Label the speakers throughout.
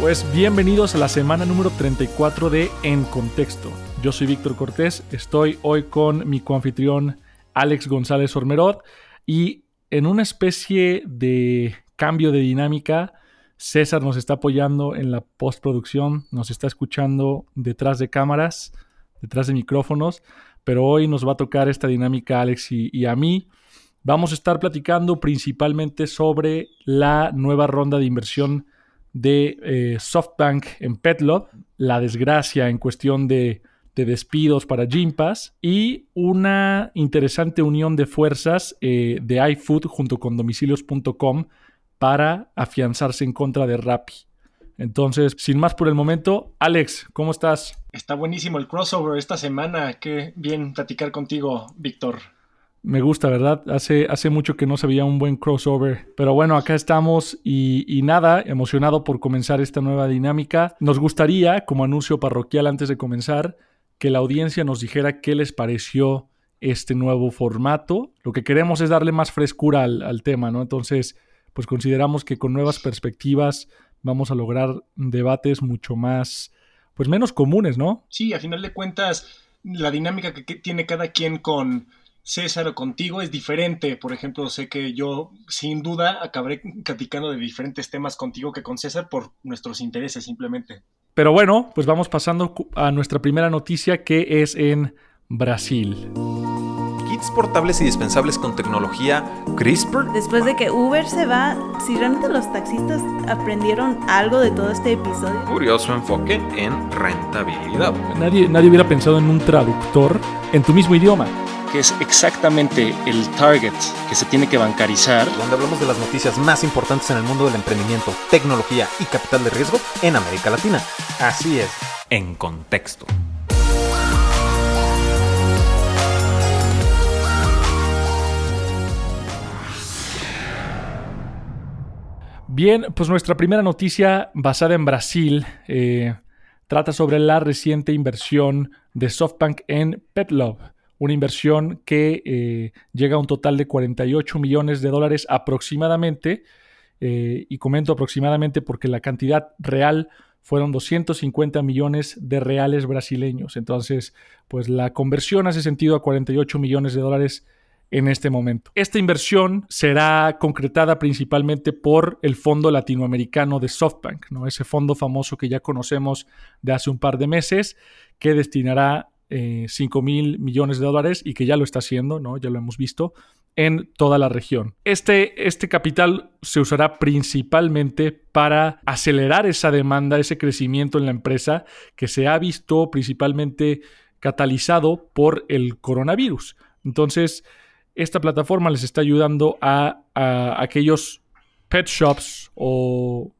Speaker 1: Pues bienvenidos a la semana número 34 de En Contexto. Yo soy Víctor Cortés, estoy hoy con mi coanfitrión Alex González Ormerod y en una especie de cambio de dinámica, César nos está apoyando en la postproducción, nos está escuchando detrás de cámaras, detrás de micrófonos, pero hoy nos va a tocar esta dinámica Alex y, y a mí. Vamos a estar platicando principalmente sobre la nueva ronda de inversión de eh, SoftBank en Petlab, la desgracia en cuestión de, despidos para Gympass y una interesante unión de fuerzas eh, de iFood junto con domicilios.com para afianzarse en contra de Rappi. Entonces, sin más por el momento, Alex, ¿cómo estás?
Speaker 2: Está buenísimo el crossover esta semana. Qué bien platicar contigo, Víctor.
Speaker 1: Me gusta, ¿verdad? Hace, hace mucho que no se veía un buen crossover. Pero bueno, acá estamos y, y, nada, emocionado por comenzar esta nueva dinámica. Nos gustaría, como anuncio parroquial antes de comenzar, que la audiencia nos dijera qué les pareció este nuevo formato. Lo que queremos es darle más frescura al, al tema, ¿no? Entonces, pues consideramos que con nuevas perspectivas vamos a lograr debates mucho más, pues menos comunes, ¿no?
Speaker 2: Sí, a final de cuentas, la dinámica que tiene cada quien con César o contigo es diferente. Por ejemplo, sé que yo sin duda acabaré platicando de diferentes temas contigo que con César por nuestros intereses simplemente.
Speaker 1: Pero bueno, pues vamos pasando a nuestra primera noticia que es en Brasil.
Speaker 3: Kits portables y dispensables con tecnología CRISPR.
Speaker 4: Después de que Uber se va, si realmente los taxistas aprendieron algo de todo este episodio.
Speaker 3: Curioso enfoque en rentabilidad.
Speaker 1: Nadie, nadie hubiera pensado en un traductor en tu mismo idioma
Speaker 2: que es exactamente el target que se tiene que bancarizar.
Speaker 3: Donde hablamos de las noticias más importantes en el mundo del emprendimiento, tecnología y capital de riesgo en América Latina. Así es. En contexto.
Speaker 1: Bien, pues nuestra primera noticia basada en Brasil eh, trata sobre la reciente inversión de SoftBank en PetLove una inversión que eh, llega a un total de 48 millones de dólares aproximadamente, eh, y comento aproximadamente porque la cantidad real fueron 250 millones de reales brasileños. Entonces, pues la conversión hace sentido a 48 millones de dólares en este momento. Esta inversión será concretada principalmente por el Fondo Latinoamericano de SoftBank, ¿no? ese fondo famoso que ya conocemos de hace un par de meses, que destinará 5 eh, mil millones de dólares y que ya lo está haciendo, ¿no? ya lo hemos visto, en toda la región. Este, este capital se usará principalmente para acelerar esa demanda, ese crecimiento en la empresa que se ha visto principalmente catalizado por el coronavirus. Entonces, esta plataforma les está ayudando a, aquellos pet shops o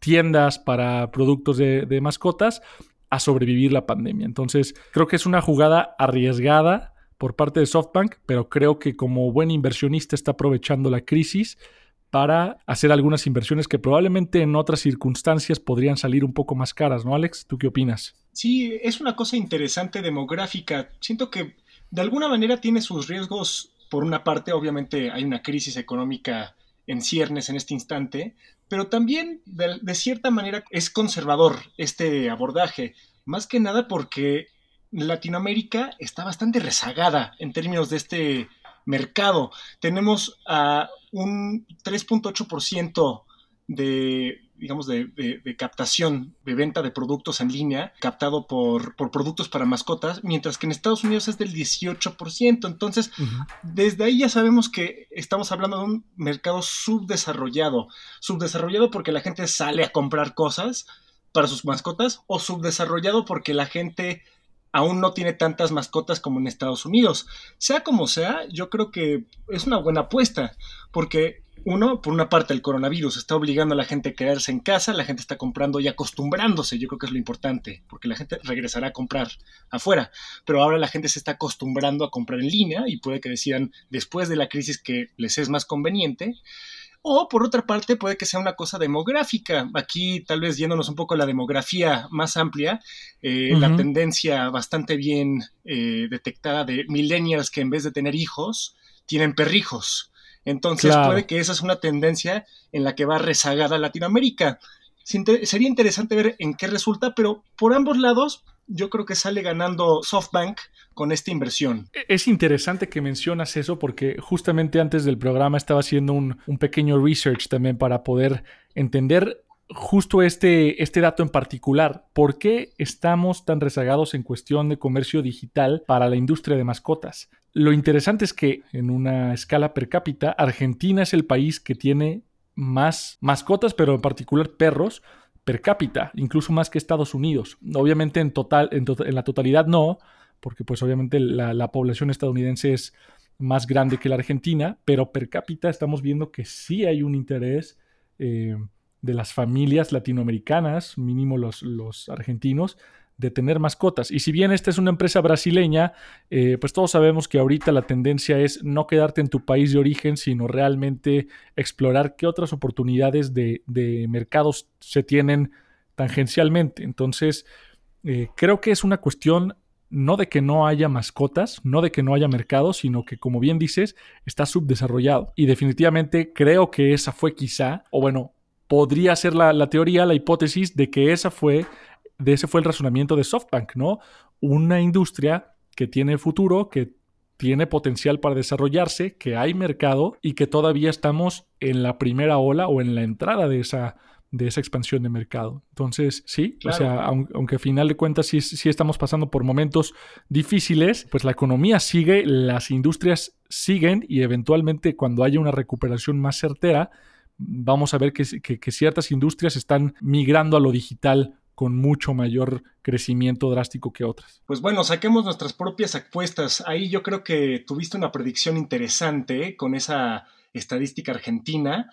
Speaker 1: tiendas para productos de mascotas a sobrevivir la pandemia. Entonces, creo que es una jugada arriesgada por parte de SoftBank, pero creo que como buen inversionista está aprovechando la crisis para hacer algunas inversiones que probablemente en otras circunstancias podrían salir un poco más caras, ¿no, Alex? ¿Tú qué opinas?
Speaker 2: Sí, es una cosa interesante demográfica. Siento que de alguna manera tiene sus riesgos. Por una parte, obviamente hay una crisis económica en ciernes en este instante, pero también de, cierta manera es conservador este abordaje, más que nada porque Latinoamérica está bastante rezagada en términos de este mercado. Tenemos a un 3.8% de digamos, de, captación, de venta de productos en línea, captado por, productos para mascotas, mientras que en Estados Unidos es del 18%. Entonces, desde ahí ya sabemos que estamos hablando de un mercado subdesarrollado. Subdesarrollado porque la gente sale a comprar cosas para sus mascotas o subdesarrollado porque la gente aún no tiene tantas mascotas como en Estados Unidos. Sea como sea, yo creo que es una buena apuesta, porque uno, por una parte, el coronavirus está obligando a la gente a quedarse en casa, la gente está comprando y acostumbrándose, yo creo que es lo importante, porque la gente regresará a comprar afuera, pero ahora la gente se está acostumbrando a comprar en línea y puede que decidan después de la crisis que les es más conveniente. O por otra parte puede que sea una cosa demográfica. Aquí tal vez yéndonos un poco a la demografía más amplia, eh, la tendencia bastante bien eh, detectada de millennials que en vez de tener hijos, tienen perrijos. Entonces puede que esa es una tendencia en la que va rezagada Latinoamérica. sería interesante ver en qué resulta, pero por ambos lados yo creo que sale ganando SoftBank con esta inversión.
Speaker 1: E-, es interesante que mencionas eso porque justamente antes del programa estaba haciendo un, pequeño research también para poder entender justo este, este dato en particular. ¿Por qué estamos tan rezagados en cuestión de comercio digital para la industria de mascotas? Lo interesante es que en una escala per cápita, Argentina es el país que tiene más mascotas, pero en particular perros, per cápita, incluso más que Estados Unidos. Obviamente en, total, en, la totalidad no, porque pues obviamente la, población estadounidense es más grande que la Argentina, pero per cápita estamos viendo que sí hay un interés eh, de las familias latinoamericanas, mínimo los, los argentinos, de tener mascotas. Y si bien esta es una empresa brasileña, eh, pues todos sabemos que ahorita la tendencia es no quedarte en tu país de origen, sino realmente explorar qué otras oportunidades de, mercados se tienen tangencialmente. Entonces, eh, creo que es una cuestión no de que no haya mascotas, no de que no haya mercado, sino que, como bien dices, está subdesarrollado. Y definitivamente creo que esa fue quizá, o bueno, podría ser la, la teoría, la hipótesis de que esa fue de ese fue el razonamiento de SoftBank, ¿no? Una industria que tiene futuro, que tiene potencial para desarrollarse, que hay mercado y que todavía estamos en la primera ola o en la entrada de esa, de esa expansión de mercado. Entonces, sí, o sea, aunque a final de cuentas sí, sí, estamos pasando por momentos difíciles, pues la economía sigue, las industrias siguen y eventualmente cuando haya una recuperación más certera, vamos a ver que, que ciertas industrias están migrando a lo digital con mucho mayor crecimiento drástico que otras.
Speaker 2: Pues bueno, saquemos nuestras propias apuestas. Ahí yo creo que tuviste una predicción interesante con esa estadística argentina.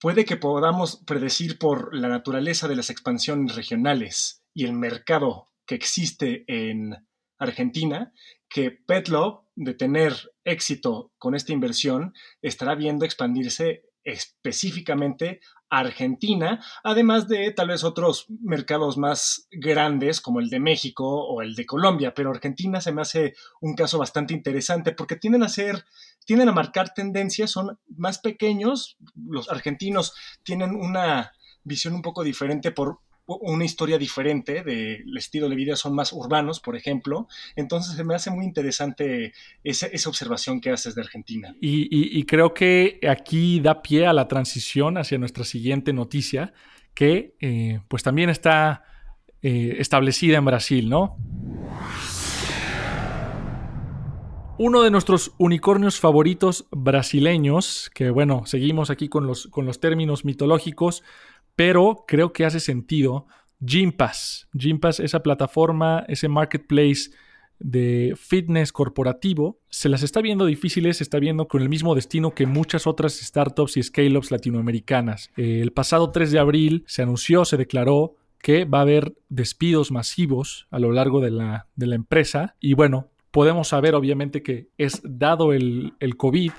Speaker 2: Puede que podamos predecir por la naturaleza de las expansiones regionales y el mercado que existe en Argentina, que Petlov, de tener éxito con esta inversión, estará viendo expandirse específicamente Argentina, además de tal vez otros mercados más grandes como el de México o el de Colombia, pero Argentina se me hace un caso bastante interesante porque tienden a ser, tienden a marcar tendencias, son más pequeños, los argentinos tienen una visión un poco diferente por una historia diferente del estilo de vida, son más urbanos, por ejemplo. Entonces se me hace muy interesante esa, observación que haces de Argentina.
Speaker 1: Y, creo que aquí da pie a la transición hacia nuestra siguiente noticia, que eh, pues también está eh, establecida en Brasil, ¿no? Uno de nuestros unicornios favoritos brasileños, que bueno, seguimos aquí con los, con los términos mitológicos, pero creo que hace sentido. Gympass. Gympass, esa plataforma, ese marketplace de fitness corporativo, se las está viendo difíciles, se está viendo con el mismo destino que muchas otras startups y scale-ups latinoamericanas. Eh, el pasado 3 de abril se anunció, se declaró que va a haber despidos masivos a lo largo de la, de la empresa y bueno, podemos saber obviamente que es dado el, el COVID,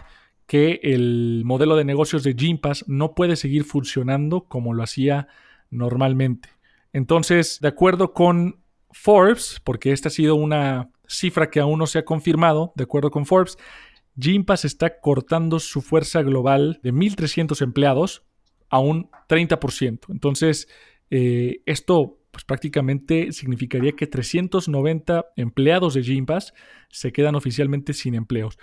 Speaker 1: que el modelo de negocios de Gympass no puede seguir funcionando como lo hacía normalmente. Entonces, de acuerdo con Forbes, porque esta ha sido una cifra que aún no se ha confirmado, de acuerdo con Forbes, Gympass está cortando su fuerza global de 1.300 empleados a un 30%. Entonces, eh, esto pues prácticamente significaría que 390 empleados de Gympass se quedan oficialmente sin empleos.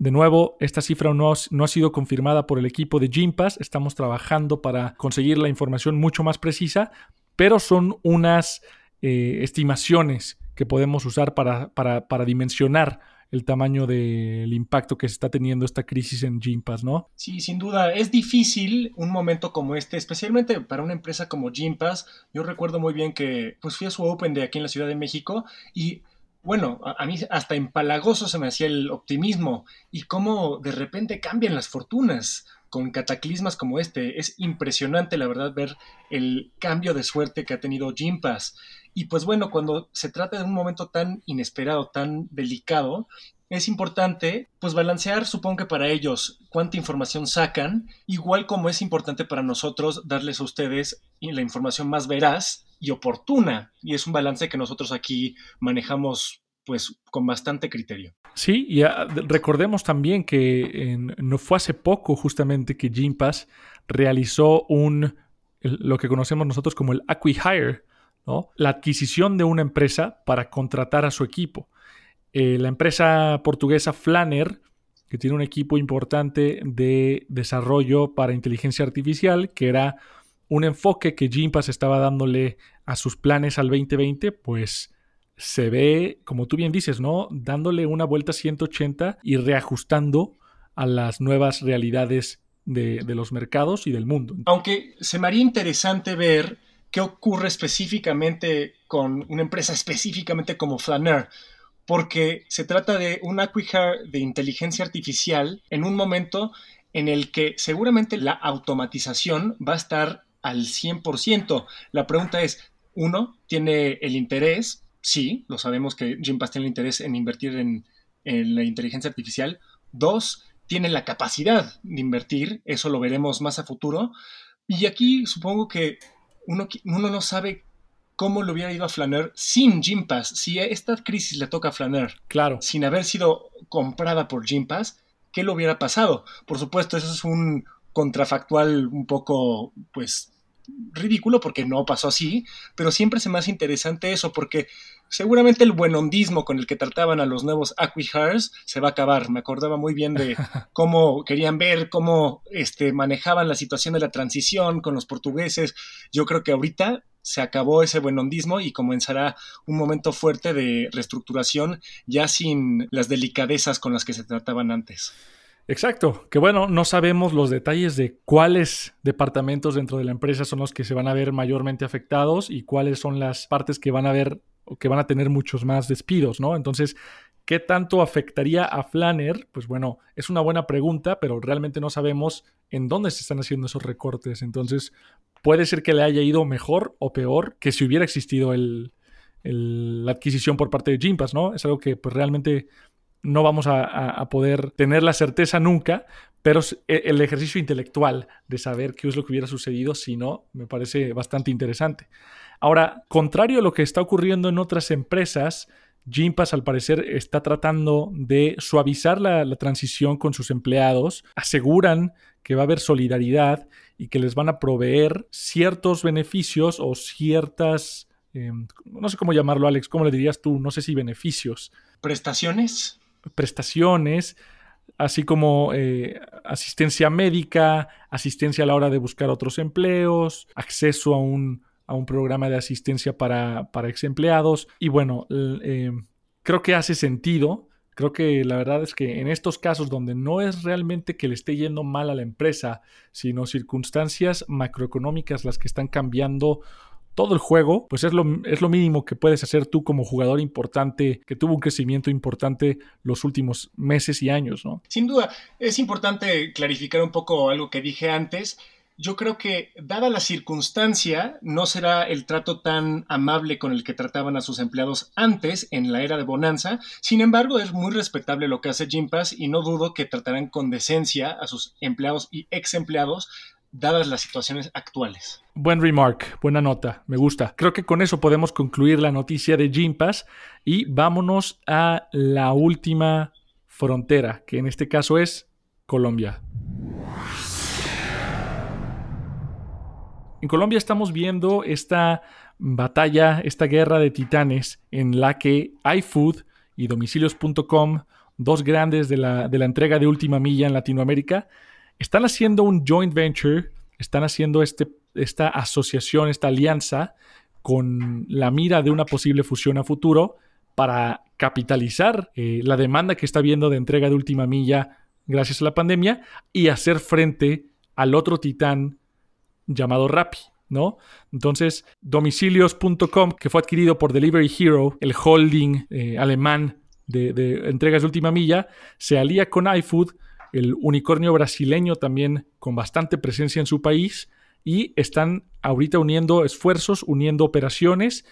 Speaker 1: De nuevo, esta cifra no, ha sido confirmada por el equipo de Gympass. Estamos trabajando para conseguir la información mucho más precisa, pero son unas eh, estimaciones que podemos usar para, para, dimensionar el tamaño del impacto que se está teniendo esta crisis en Gympass, ¿no?
Speaker 2: Sí, sin duda. Es difícil un momento como este, especialmente para una empresa como Gympass. Yo recuerdo muy bien que pues fui a su Open de aquí en la Ciudad de México y bueno, a, mí hasta empalagoso se me hacía el optimismo y cómo de repente cambian las fortunas con cataclismas como este. Es impresionante, la verdad, ver el cambio de suerte que ha tenido Jim Y pues bueno, cuando se trata de un momento tan inesperado, tan delicado, es importante pues balancear, supongo que para ellos, cuánta información sacan, igual como es importante para nosotros darles a ustedes la información más veraz y oportuna. Y es un balance que nosotros aquí manejamos pues con bastante criterio.
Speaker 1: Sí, y recordemos también que no fue hace poco justamente que Gympass realizó un lo que conocemos nosotros como el acquihire, ¿no? la adquisición de una empresa para contratar a su equipo. Eh, la empresa portuguesa Flanner, que tiene un equipo importante de desarrollo para inteligencia artificial, que era un enfoque que Gympass estaba dándole a sus planes al 2020, pues se ve, como tú bien dices, ¿no? Dándole una vuelta 180 y reajustando a las nuevas realidades de, los mercados y del mundo.
Speaker 2: Aunque se me haría interesante ver qué ocurre específicamente con una empresa específicamente como Flanner, porque se trata de un acquihire de inteligencia artificial en un momento en el que seguramente la automatización va a estar al 100%. La pregunta es, uno, ¿tiene el interés? Sí, lo sabemos que Jim Pass tiene el interés en invertir en, en la inteligencia artificial. Dos, tiene la capacidad de invertir, eso lo veremos más a futuro. Y aquí supongo que uno, uno no sabe cómo le hubiera ido a Flanner sin Gympass. Si esta crisis le toca a Flanner,
Speaker 1: claro.
Speaker 2: sin haber sido comprada por Gympass, ¿qué le hubiera pasado? Por supuesto, eso es un contrafactual un poco, pues, ridículo porque no pasó así, pero siempre se me hace interesante eso porque seguramente el buenondismo con el que trataban a los nuevos Aquihars se va a acabar. Me acordaba muy bien de cómo querían ver cómo este, manejaban la situación de la transición con los portugueses. Yo creo que ahorita se acabó ese buenondismo y comenzará un momento fuerte de reestructuración ya sin las delicadezas con las que se trataban antes.
Speaker 1: Exacto, que bueno, no sabemos los detalles de cuáles departamentos dentro de la empresa son los que se van a ver mayormente afectados y cuáles son las partes que van a ver o que van a tener muchos más despidos, ¿no? Entonces, ¿qué tanto afectaría a Flanner? Pues bueno, es una buena pregunta, pero realmente no sabemos en dónde se están haciendo esos recortes. Entonces, puede ser que le haya ido mejor o peor que si hubiera existido el, la adquisición por parte de Gympass, ¿no? Es algo que pues realmente no vamos a, poder tener la certeza nunca, pero e, el ejercicio intelectual de saber qué es lo que hubiera sucedido si no, me parece bastante interesante. Ahora, contrario a lo que está ocurriendo en otras empresas, Gympass al parecer está tratando de suavizar la, transición con sus empleados, aseguran que va a haber solidaridad y que les van a proveer ciertos beneficios o ciertas, em, no sé cómo llamarlo Alex, ¿cómo le dirías tú? No sé si beneficios.
Speaker 2: ¿Prestaciones?
Speaker 1: Prestaciones, así como eh, asistencia médica, asistencia a la hora de buscar otros empleos, acceso a un, a un programa de asistencia para, para. Y bueno, eh, creo que hace sentido. Creo que la verdad es que en estos casos donde no es realmente que le esté yendo mal a la empresa, sino circunstancias macroeconómicas las que están cambiando todo el juego, pues es lo, es lo mínimo que puedes hacer tú como jugador importante, que tuvo un crecimiento importante los últimos meses y años, ¿no?
Speaker 2: Sin duda, es importante clarificar un poco algo que dije antes. Yo creo que, dada la circunstancia, no será el trato tan amable con el que trataban a sus empleados antes, en la era de Bonanza. Sin embargo, es muy respetable lo que hace Jim Pass y no dudo que tratarán con decencia a sus empleados y ex empleados dadas las situaciones actuales.
Speaker 1: Buen remark, buena nota, me gusta. Creo que con eso podemos concluir la noticia de Gympass y vámonos a la última frontera, que en este caso es Colombia. En Colombia estamos viendo esta batalla, esta guerra de titanes en la que iFood y domicilios.com, dos grandes de la, de la entrega de última milla en Latinoamérica, están haciendo un joint venture, están haciendo este, esta asociación, esta alianza con la mira de una posible fusión a futuro para capitalizar eh, la demanda que está viendo de entrega de última milla gracias a la pandemia y hacer frente al otro titán llamado Rappi. ¿no? Entonces, domicilios.com, que fue adquirido por Delivery Hero, el holding eh, alemán de, de, entregas de última milla, se alía con iFood el unicornio brasileño también con bastante presencia en su país y están ahorita uniendo esfuerzos, uniendo operaciones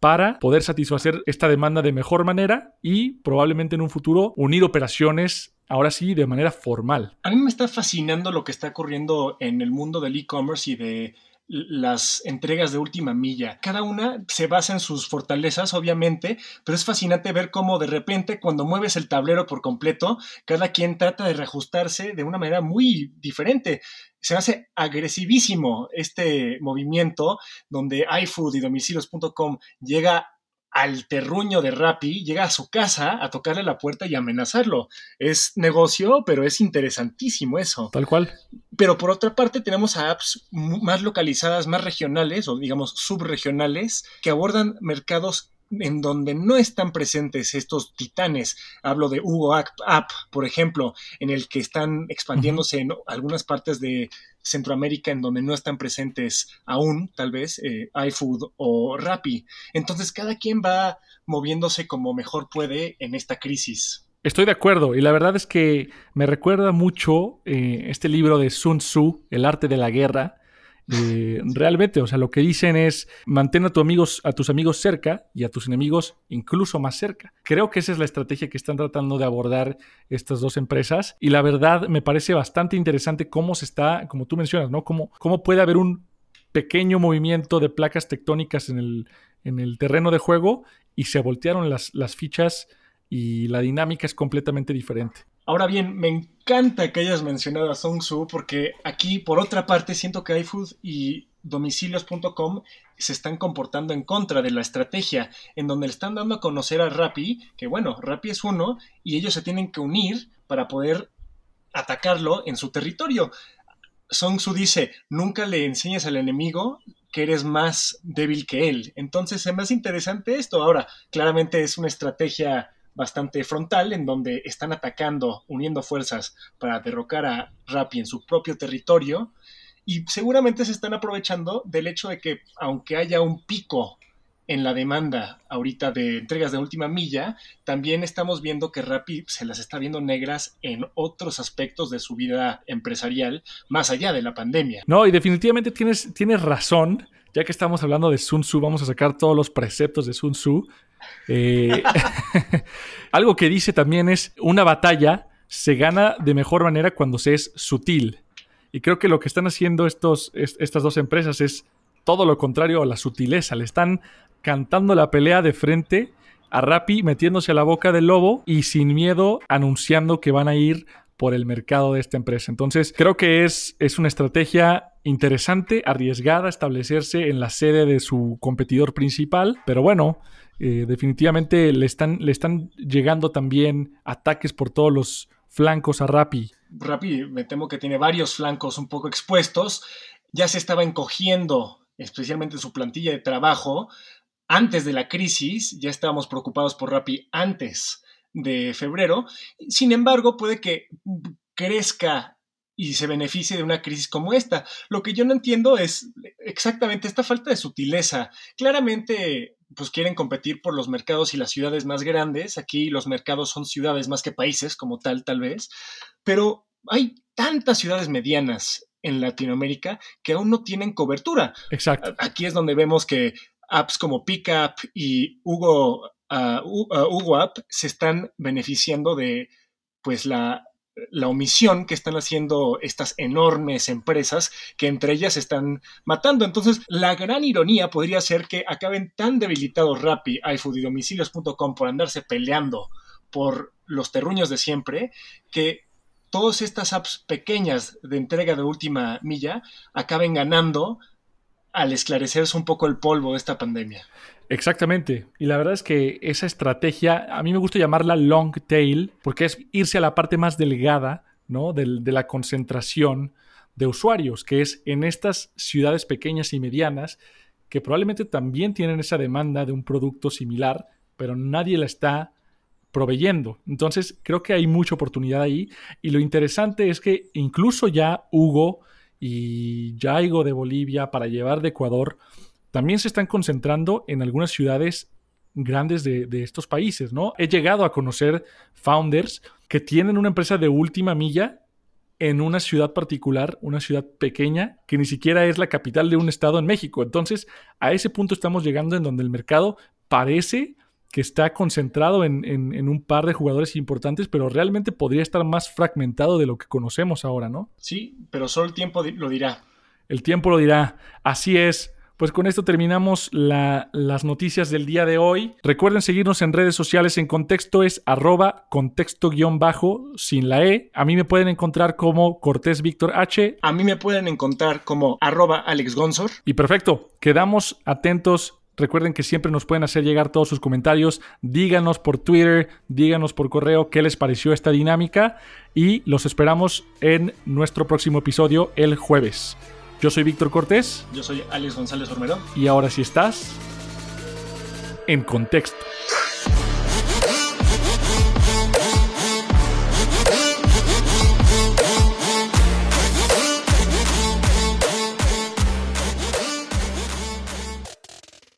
Speaker 1: para poder satisfacer esta demanda de mejor manera y probablemente en un futuro unir operaciones ahora sí de manera formal.
Speaker 2: A mí me está fascinando lo que está ocurriendo en el mundo del e-commerce y de las entregas de última milla. Cada una se basa en sus fortalezas, obviamente, pero es fascinante ver cómo de repente cuando mueves el tablero por completo, cada quien trata de reajustarse de una manera muy diferente. Se hace agresivísimo este movimiento donde iFood y domicilios.com llega al terruño de Rappi, llega a su casa a tocarle la puerta y amenazarlo. Es negocio, pero es interesantísimo eso.
Speaker 1: Tal cual.
Speaker 2: Pero por otra parte tenemos a apps más localizadas, más regionales o digamos subregionales que abordan mercados en donde no están presentes estos titanes. Hablo de Hugo App, por ejemplo, en el que están expandiéndose en algunas partes de Centroamérica en donde no están presentes aún, tal vez, eh, iFood o Rappi. Entonces, cada quien va moviéndose como mejor puede en esta crisis.
Speaker 1: Estoy de acuerdo y la verdad es que me recuerda mucho eh, este libro de Sun Tzu, El arte de la guerra, eh, realmente, o sea, lo que dicen es mantén a, amigos, a tus amigos cerca y a tus enemigos incluso más cerca. Creo que esa es la estrategia que están tratando de abordar estas dos empresas y la verdad me parece bastante interesante cómo se está, como tú mencionas, ¿no? Cómo, cómo puede haber un pequeño movimiento de placas tectónicas en el, en el terreno de juego y se voltearon las, las fichas y la dinámica es completamente diferente.
Speaker 2: Ahora bien, me encanta que hayas mencionado a Song Su porque aquí, por otra parte, siento que iFood y domicilios.com se están comportando en contra de la estrategia, en donde le están dando a conocer a Rappi que, bueno, Rappi es uno y ellos se tienen que unir para poder atacarlo en su territorio. Song Su dice, nunca le enseñes al enemigo que eres más débil que él. Entonces es más interesante esto. Ahora, claramente es una estrategia bastante frontal en donde están atacando, uniendo fuerzas para derrocar a Rappi en su propio territorio y seguramente se están aprovechando del hecho de que aunque haya un pico en la demanda ahorita de entregas de última milla, también estamos viendo que Rappi se las está viendo negras en otros aspectos de su vida empresarial, más allá de la pandemia.
Speaker 1: No, y definitivamente tienes, tienes razón. Ya que estamos hablando de Sun Tzu, vamos a sacar todos los preceptos de Sun Tzu. Eh, algo que dice también es, una batalla se gana de mejor manera cuando se es sutil. Y creo que lo que están haciendo estos, estas dos empresas es todo lo contrario a la sutileza. Le están cantando la pelea de frente a Rappi, metiéndose a la boca del lobo y sin miedo anunciando que van a ir por el mercado de esta empresa. Entonces, creo que es, es una estrategia interesante, arriesgada, establecerse en la sede de su competidor principal, pero bueno, eh, definitivamente le están, le están llegando también ataques por todos los flancos a Rappi.
Speaker 2: Rappi, me temo que tiene varios flancos un poco expuestos. Ya se estaba encogiendo, especialmente su plantilla de trabajo. Antes de la crisis, ya estábamos preocupados por Rappi antes de febrero. Sin embargo, puede que crezca y se beneficie de una crisis como esta. Lo que yo no entiendo es exactamente esta falta de sutileza. Claramente pues quieren competir por los mercados y las ciudades más grandes. Aquí los mercados son ciudades más que países como tal, tal vez. Pero hay tantas ciudades medianas en Latinoamérica que aún no tienen cobertura.
Speaker 1: Exacto.
Speaker 2: Aquí es donde vemos que apps como Pickup y Hugo, uh, Hugo App se están beneficiando de pues la la omisión que están haciendo estas enormes empresas que entre ellas están matando. Entonces, la gran ironía podría ser que acaben tan debilitados Rappi, iFood y domicilios.com por andarse peleando por los terruños de siempre, que todas estas apps pequeñas de entrega de última milla acaben ganando al esclarecerse un poco el polvo de esta pandemia.
Speaker 1: Exactamente. Y la verdad es que esa estrategia, a mí me gusta llamarla long tail, porque es irse a la parte más delgada, ¿no? De, de la concentración de usuarios, que es en estas ciudades pequeñas y medianas, que probablemente también tienen esa demanda de un producto similar, pero nadie la está proveyendo. Entonces, creo que hay mucha oportunidad ahí. Y lo interesante es que incluso ya Hugo y Jaigo de Bolivia para llevar de Ecuador también se están concentrando en algunas ciudades grandes de, estos países, ¿no? He llegado a conocer founders que tienen una empresa de última milla en una ciudad particular, una ciudad pequeña, que ni siquiera es la capital de un estado en México. Entonces, a ese punto estamos llegando en donde el mercado parece que está concentrado en, en, un par de jugadores importantes, pero realmente podría estar más fragmentado de lo que conocemos ahora, ¿no?
Speaker 2: Sí, pero solo el tiempo lo dirá.
Speaker 1: El tiempo lo dirá. Así es. Pues con esto terminamos las noticias del día de hoy. Recuerden seguirnos en redes sociales. En contexto es arroba contexto guion bajo sin la E. A mí me pueden encontrar como Cortés Víctor H.
Speaker 2: A mí me pueden encontrar como arroba Alex Gonzor.
Speaker 1: Y perfecto. Quedamos atentos Recuerden que siempre nos pueden hacer llegar todos sus comentarios. Díganos por Twitter, díganos por correo qué les pareció esta dinámica y los esperamos en nuestro próximo episodio el jueves. Yo soy Víctor Cortés.
Speaker 2: Yo soy Alex González Ormero.
Speaker 1: Y ahora sí estás en contexto.